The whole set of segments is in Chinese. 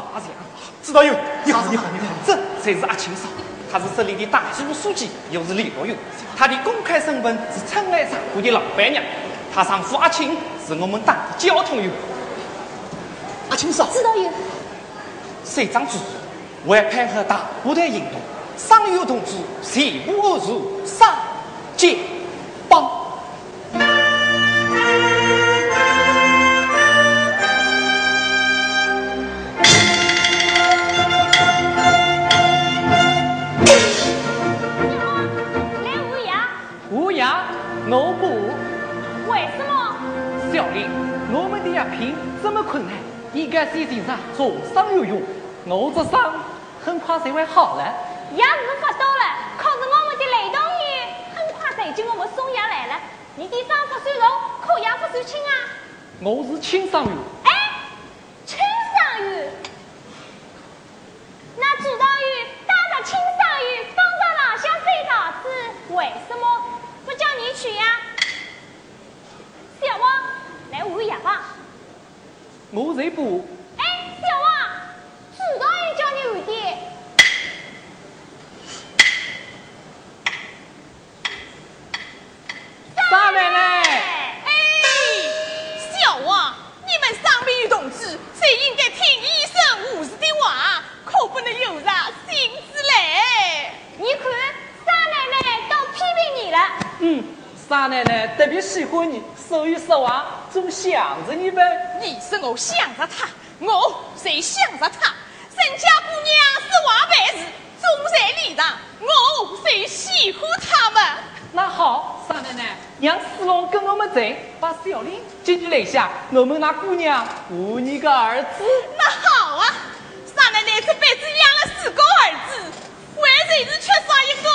浜镇长沙强。指导员，你好，你好，你好。这才是阿青嫂，他是这里的党支部书记，又是领导员。他的公开身份是春爱茶铺的老板娘。她丈夫阿青是我们党的交通员。阿青嫂，指导员。社长指为配合大部队行动，上有同志全部而入上界我这伤很快就会好了。药是发到了，可是我们的雷动员很快就叫我们送药来了。你的伤不算重，可也不算轻啊。我是轻伤员。哎，轻伤员。那指导员带着轻伤员放到廊下睡桃子，为什么？不叫你去呀，小王，来换药吧。我才不。哎，小王，知道要叫你换的。大奶奶。哎，小王，你们伤病同志，才应该听医生护士的话，可不能有啥心思嘞。你看。嗯，三奶奶特别喜欢你，所以说话总想着你呗。你说我想着他，我谁想着他？人家姑娘是话办事，忠在礼让，我谁喜欢他们？那好，三奶奶，让四龙跟我们走，把小林接你来下，我们那姑娘无你个儿子。那好啊，三奶奶这辈子养了四个儿子，为谁是缺少一个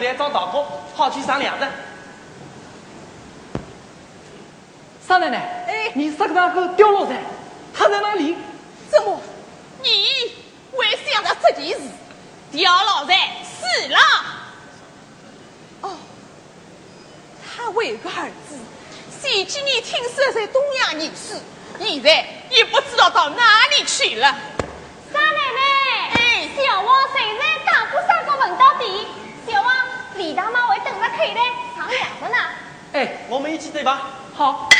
着你拿口袋找大哥，好去商量的。少奶奶，哎你沙大哥掉落噻，他在哪里？怎么？你会想到这件事，刁老在死了？哦，他为个儿子，前几年听说在东阳念书，现在也不知道到哪里去了。沙奶奶，哎小王虽然打过三个问到底，可以的，藏两个呢。哎，我们一起对吧？好。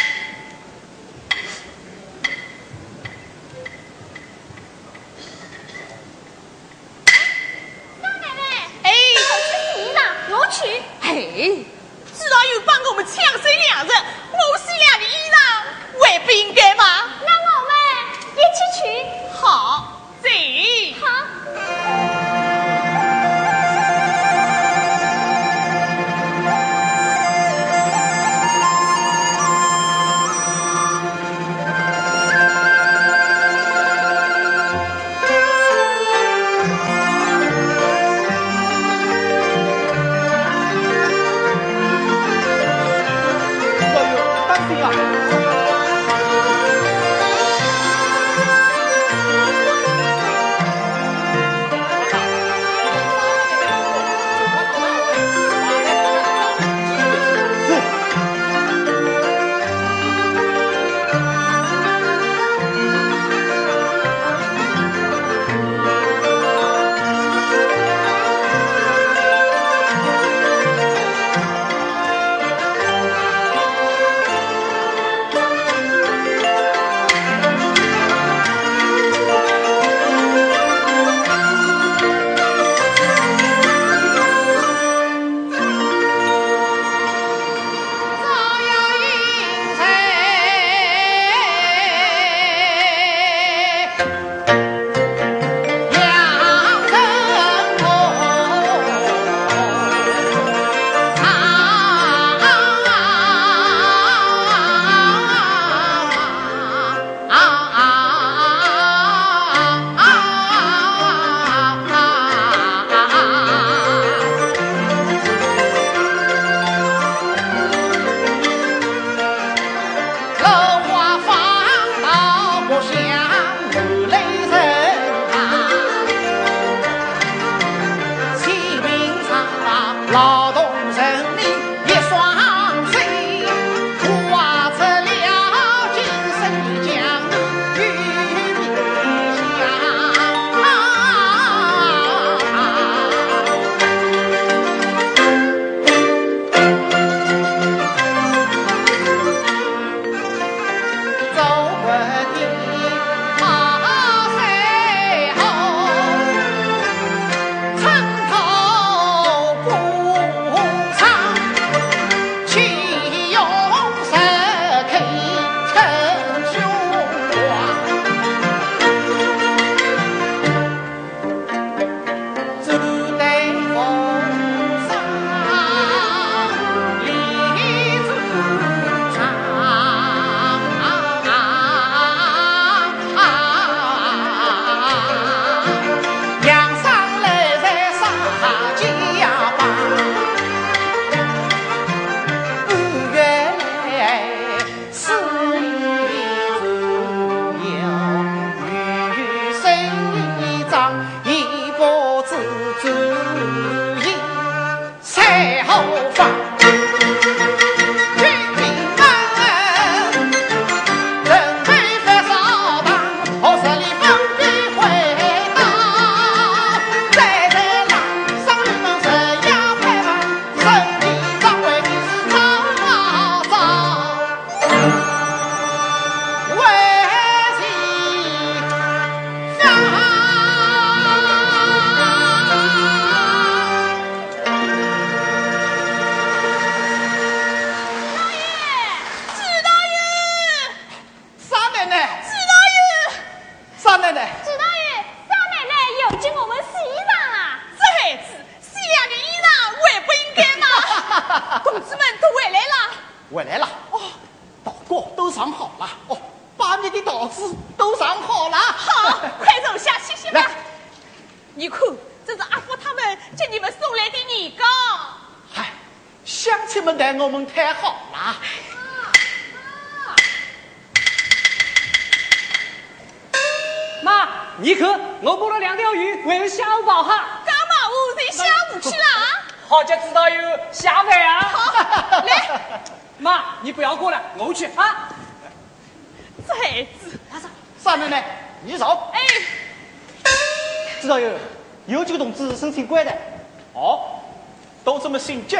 这么信急？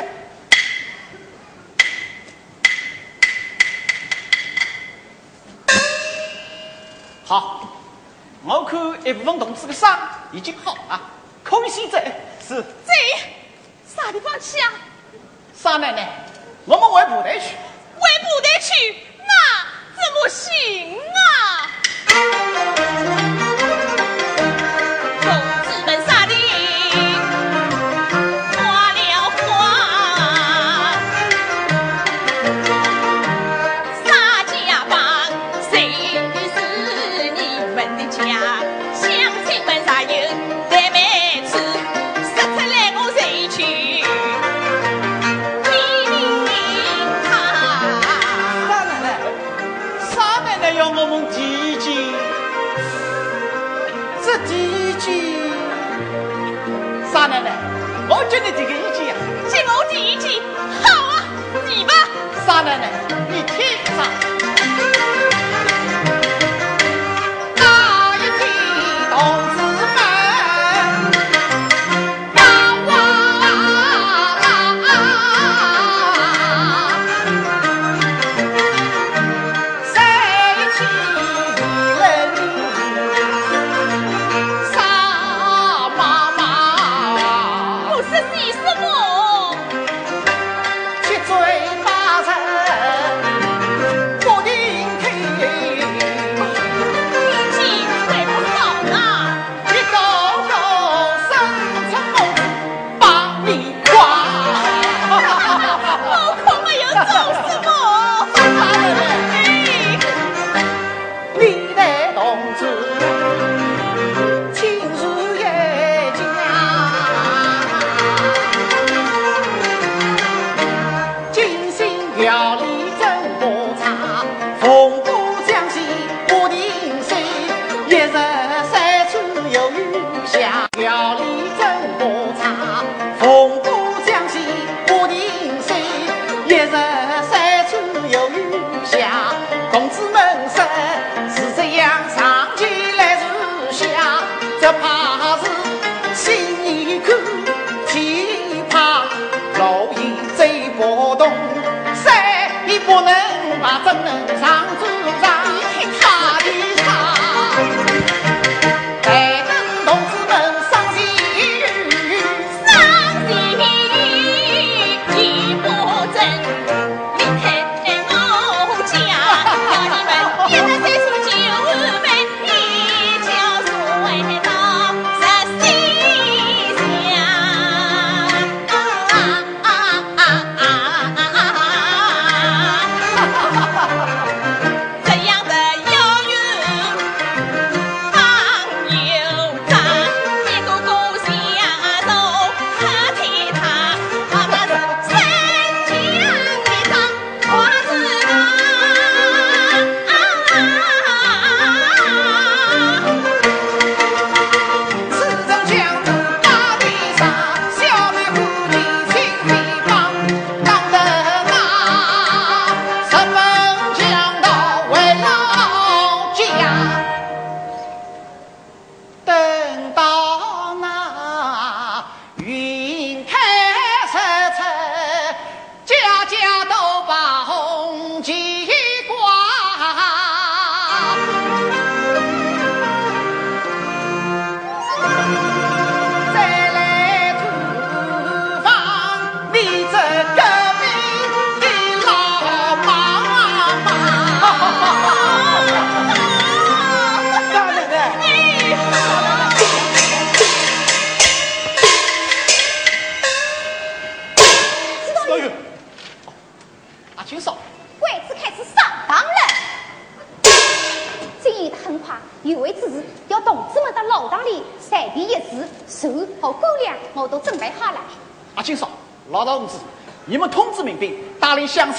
好，我看一部分同志的伤已经好了，空虚者是。这？啥地方去啊？少奶奶，我们回部队去。回部队去，那怎么行？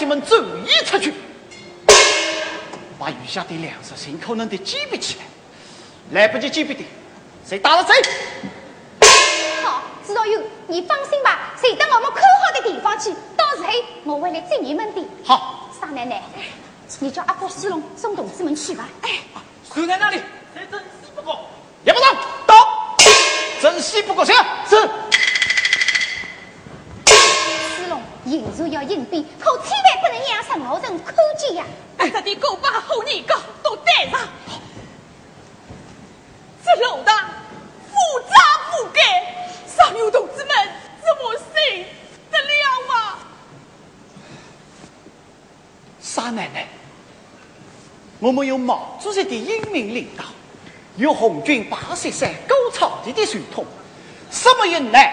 亲们转移出去，把余下的粮食尽可能的积备起来。来不及积备的，谁打了谁？好，知道有，你放心吧，谁到我们看好的地方去，到时候我会来接你们的。好，少奶奶，你叫阿伯西龙送同志们去吧。哎，守在那里，谁真是不过。叶部长到，珍惜不过行。是。西龙，引入要隐蔽，可千万不能让陈后人看见呀。这的狗把后年高都带上，这老大复杂覆盖，上游同志们怎么受得了啊？沙奶奶，我们有毛主席的英明领导，有红军八十三狗草地的传统，什么也难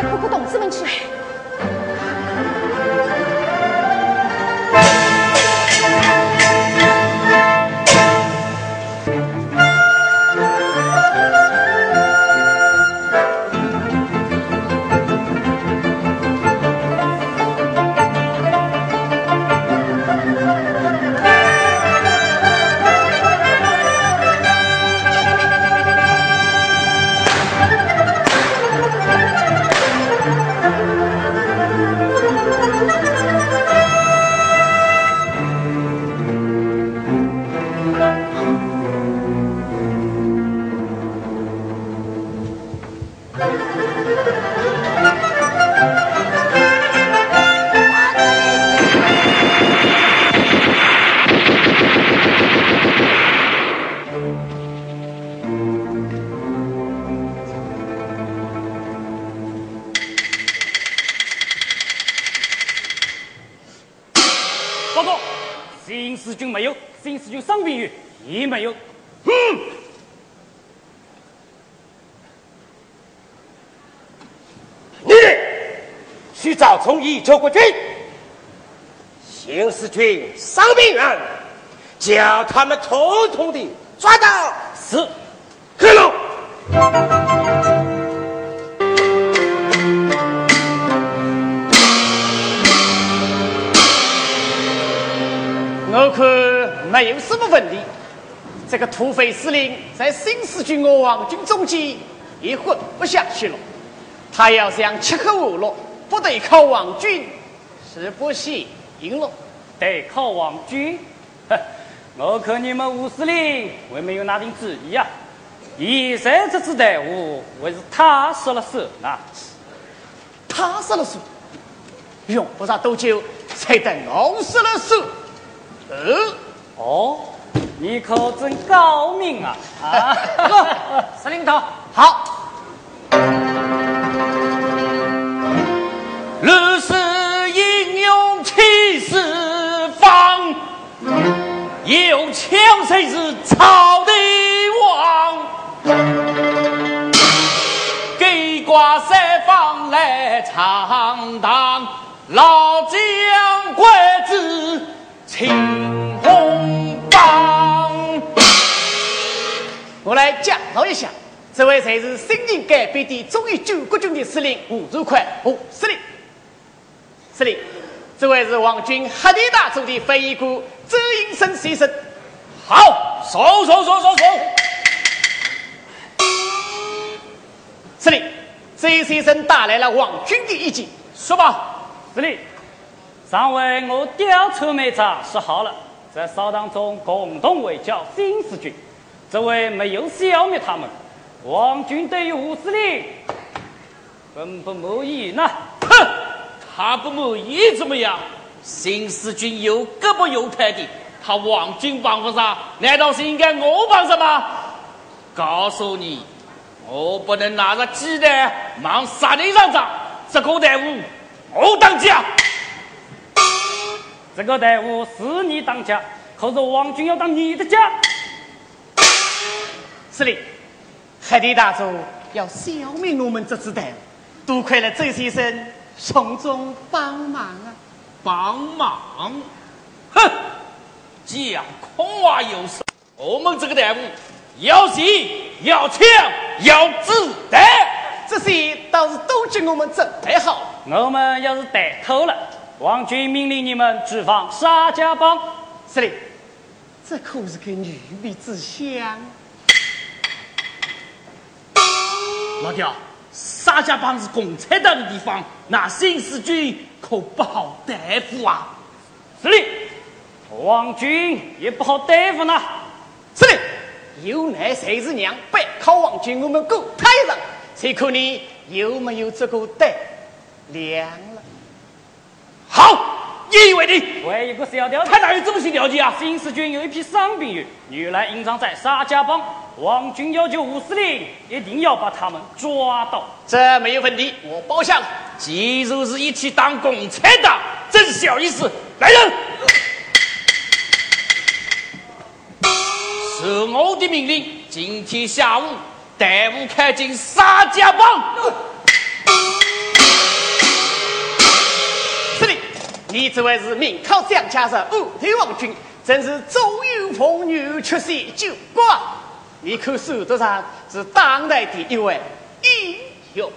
我再看看同志们去。去找从一救国军，新四军伤病员，叫他们统统的抓到。是，黑龙。我看没有什么问题。这个土匪司令在新四军和王军中间也混不下去了。他要想吃喝玩乐，不得靠王军，是不行了。得靠王军。我看你们吴司令还没有拿定主意啊、现在这支队伍还是他说了算啊。他说了算，用不上多久，才得我说了算。哦，哦，你可真高明啊！啊，司令头，好。日是英勇气四方，有枪谁是草的王？给挂三方来闯荡，老将官子青红帮。我来介绍一下，这位才是新任改编的忠义救国军的司令吴如宽，吴司令。司令，这位是王军黑地大组的翻译官周应生先生。好，收收收收收。司令，周先生带来了王军的意见，说吧。司令，上回我调车妹子说好了，在扫荡中共同围剿新四军，这回没有消灭他们。王军对于吴司令根本无意呢。哼，他不满意怎么样？新四军有胳膊有腿的，他王军帮不上，难道是应该我帮上吗？告诉你，我不能拿着鸡蛋往沙地上砸，这个队伍我当家。这个队伍是你当家，可是王军要当你的家。司令，黑地大佐要消灭我们这支队伍，多亏了周先生从中帮忙啊！帮忙？哼，讲空话有事。我们这个队伍要钱要枪要子弹，这些倒是都经我们准备好。我们要是带头了，王军命令你们释放沙家浜。司令，这可是个女秘之乡。老刁，沙家浜是共产党的地方，那新四军可不好对付啊！司令，皇军也不好对付呢。司令，有奈谁是娘背靠王军，我们够太上，谁看你有没有这个胆量了？好，一为定。为一个小调，他哪有这么些条件啊？新四军有一批伤兵员，原来隐藏在沙家浜。王军要求吴司令一定要把他们抓到。这没有问题，我包下了。既然是一起当共产党，真是小意思。来人，是我的命令，今天下午带伍开进沙家浜。你这位是名考蒋家的，五头王军，真是左有风，右出血九挂。你可手头上是当代的一位英雄，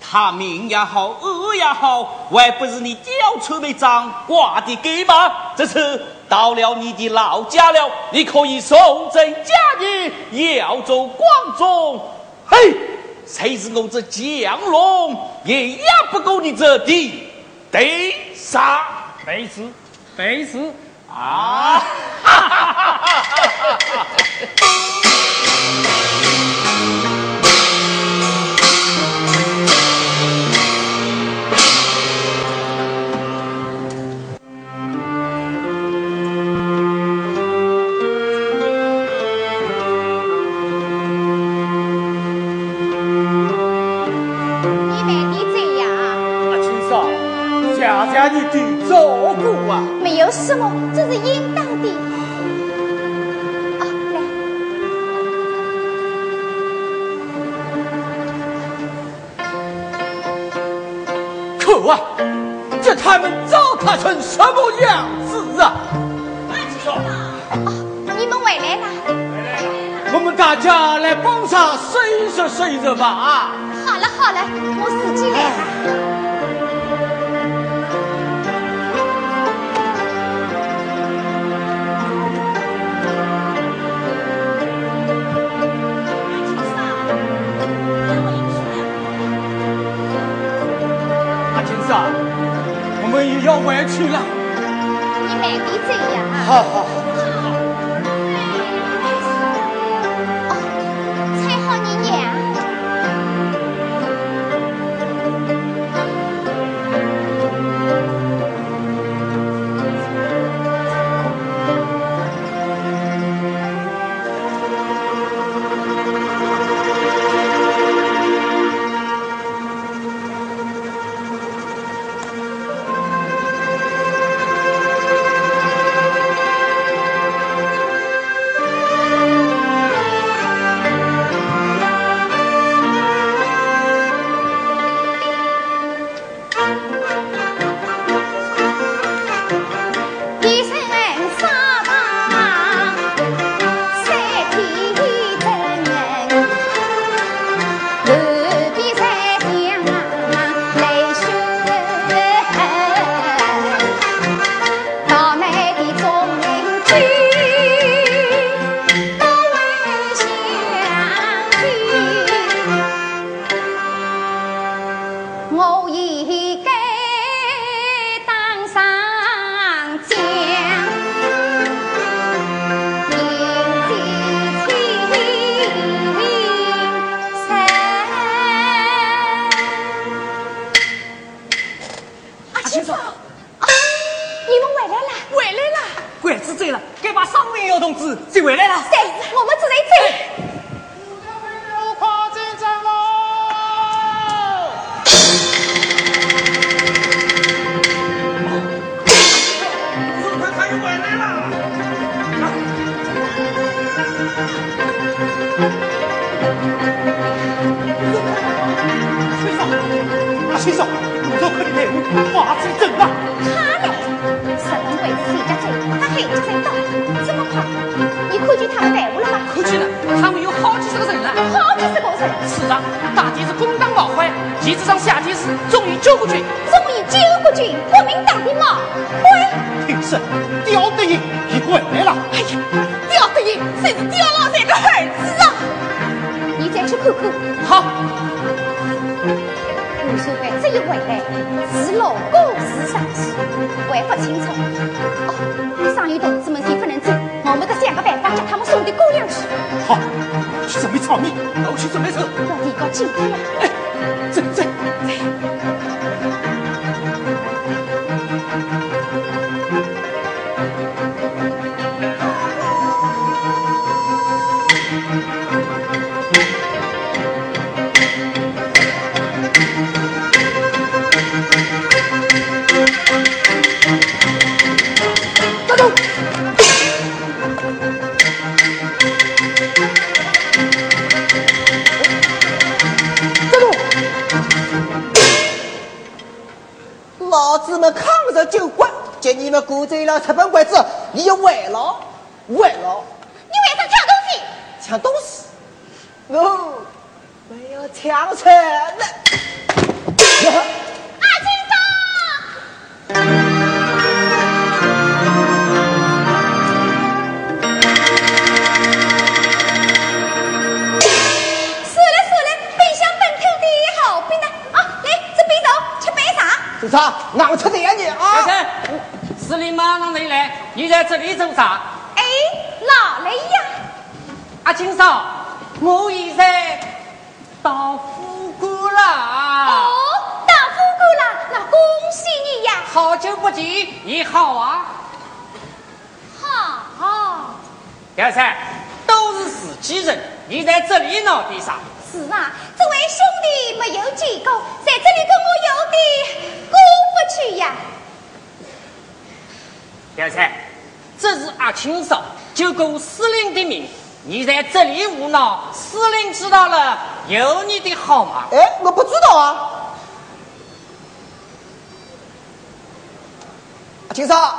他命也好，恶也好，还不是你吊臭梅掌挂的给吗？这次到了你的老家了，你可以送朕家业，要走广宗。嘿，谁知我这降龙也压不过你这地得杀没事，没事啊！照顾啊，没有什么，这是应当的。啊，来，可啊，这他们糟蹋成什么样子啊？哦，你们回来了。我们大家来帮上收拾收拾吧。啊，好了好了，我自己来了。要回去了，你慢点走呀。好好好。的，大抵是攻打老坏，旗帜上下的是忠于救国军。终于救国军国民党的马喂，听说刁德英也回来了。哎呀，刁德英谁是刁老三的儿子啊？你再去看看。好，无所谓，这一回来是老公是上去，还不清楚。哦，上有同志们也不能走，我们得想个办法叫他们送到高粱去。好，去准备炒米，我去准备车。要提高警惕见你们鼓走了日本鬼子，你就歪了歪了你为啥抢东西？抢东西？哦，没有抢车在这里做啥？哎，老雷呀？阿金嫂，我现在到副官了。哦，大富贵了，那恭喜你呀！好久不见，你好啊！好，表三，都是自己人，你在这里闹点啥？是啊，这位兄弟没有见过，在这里跟我有点过不去呀。表三，这是阿青嫂就过司令的命，你在这里胡闹，司令知道了有你的好吗？哎，我不知道啊。阿青少，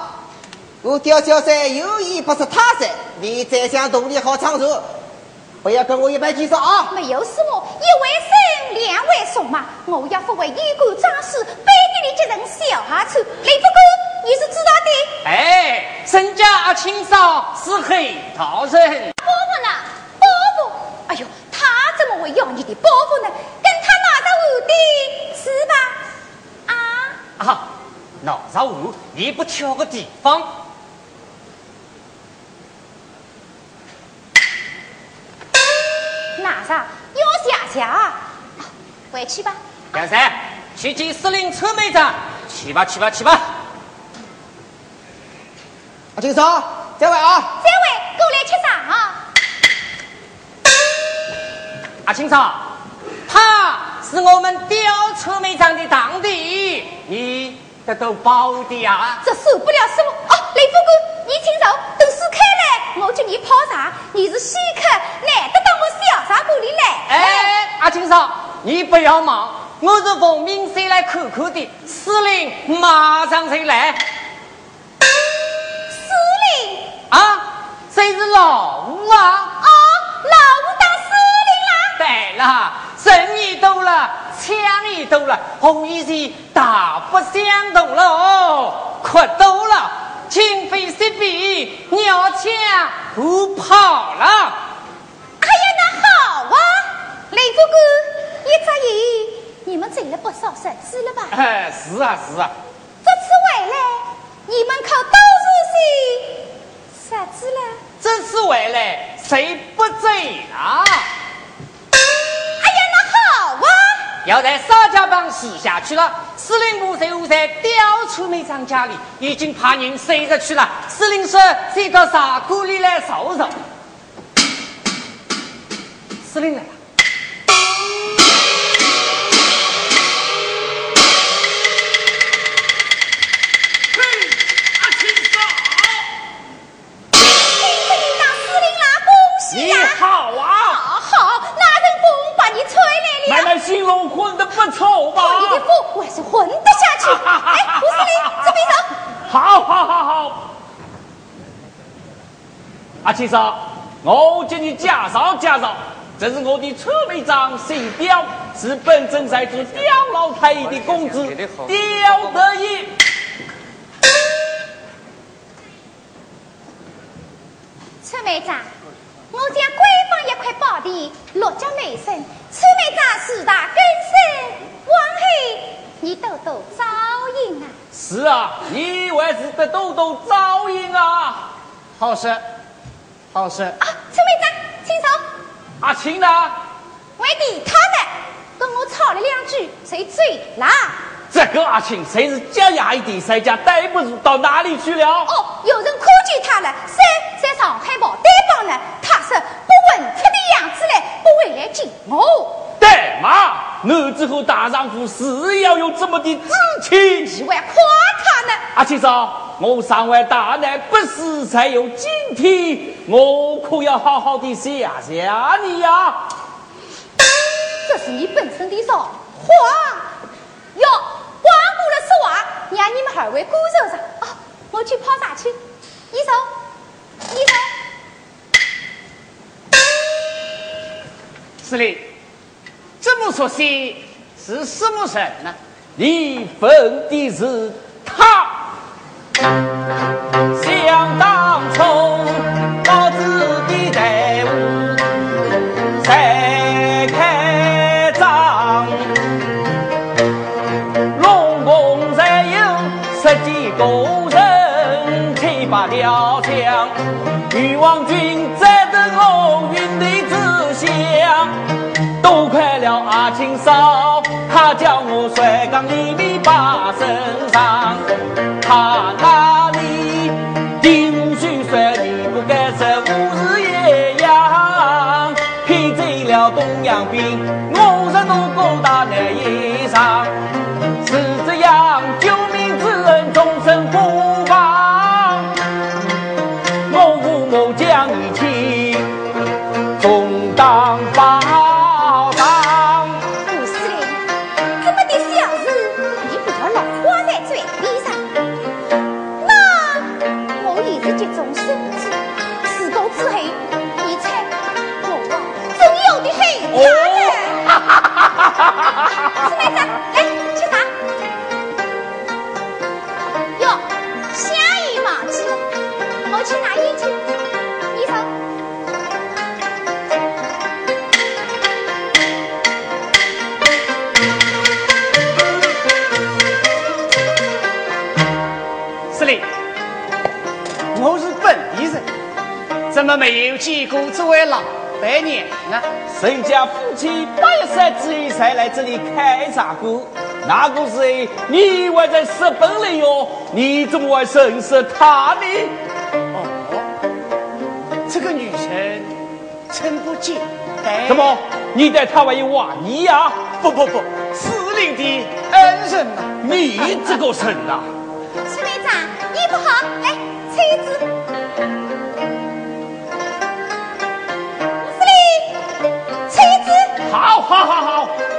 我刁小三有意不是他噻，你再想动力好长处，不要跟我一般见识啊！没有什么，一位生，两位送嘛。我要不为衣冠装饰，背地里接人小下处。雷福哥，你是知道的。哎，身家阿青少是黑桃人，伯父呢？伯父，哎呦，他怎么会要你的伯父呢？跟他拿着我的是吧？啊，啊，闹着我，你不挑个地方？拿上要下下啊，回去吧。梁三，去见司令车队长，去吧去吧去吧。阿青少，这位啊，这位过来吃啥啊？阿青嫂，他是我们刁车梅长的堂弟，你得都包的呀。这受不了什么？哦，雷副官，你请走，等事开了，我叫你泡茶。你是稀客，难得到我小茶馆里来。哎，阿青嫂，你不要忙，我是奉命前来看看的，司令马上才来。谁是老吴啊？哦，老吴当司令啦。对了，人也多了，枪也多了，红衣是大不相同了哦，可多了，今非昔比，鸟枪不跑了。哎呀，那好啊，雷福哥，一眨眼，你们挣了不少日子了吧？哎，是啊是啊，这次回来，你们可都是些啥子了？这次回来谁不醉啊？哎呀，那好啊，要在沙家浜死下去了，司令部就在刁处梅长家里，已经派人追着去了。司令说：“先到茶馆里来坐坐。”司令来了。来了。奶奶形容混得不错吧？我的风我是混得下去。哎，胡司令，这边走。好好好好。阿七嫂，我给你介绍介绍，这是我的车尾长姓刁，是本镇在住刁老太爷的公子刁德义。车尾长。我将官方一块宝地，落脚美生，出门长四大根生，往后你多多照应啊！是啊，你还是得多多照应啊！好事，好事。啊，出门长，请坐。阿青呢？外地他的？跟我吵了两句，谁追啦？这个阿青，谁是脚丫一点，谁家待不住，到哪里去了？哦，有人看见他了，谁在上海跑单帮呢？他说不问出的样子来，我。对嘛，男子和大丈夫是要有这么的志气。你还夸他呢？阿青嫂，我上完大难不死才有今天，我可要好好的谢谢你呀。这是你本身的造化哟。光顾了说话，让你们二位鼓手上啊！我去泡茶去，一手，一手。司令，这么说些是什么人呢？你分的是他。想当初，老子的队伍才开张，龙宫才有十几个人，七八条枪，欲望军在都亏了阿青嫂，她叫我甩缸一米八见过这位老白娘呢？人家夫妻八十之一才来这里开茶馆，那个时候你还在日本里哟，你怎么会认识他呢？哦，这个女人真不简单。怎么，你对她还有怀疑呀？不不不，司令的恩人呐、你这个人呐、司令长，衣服好，来，车子。好，好，好，好。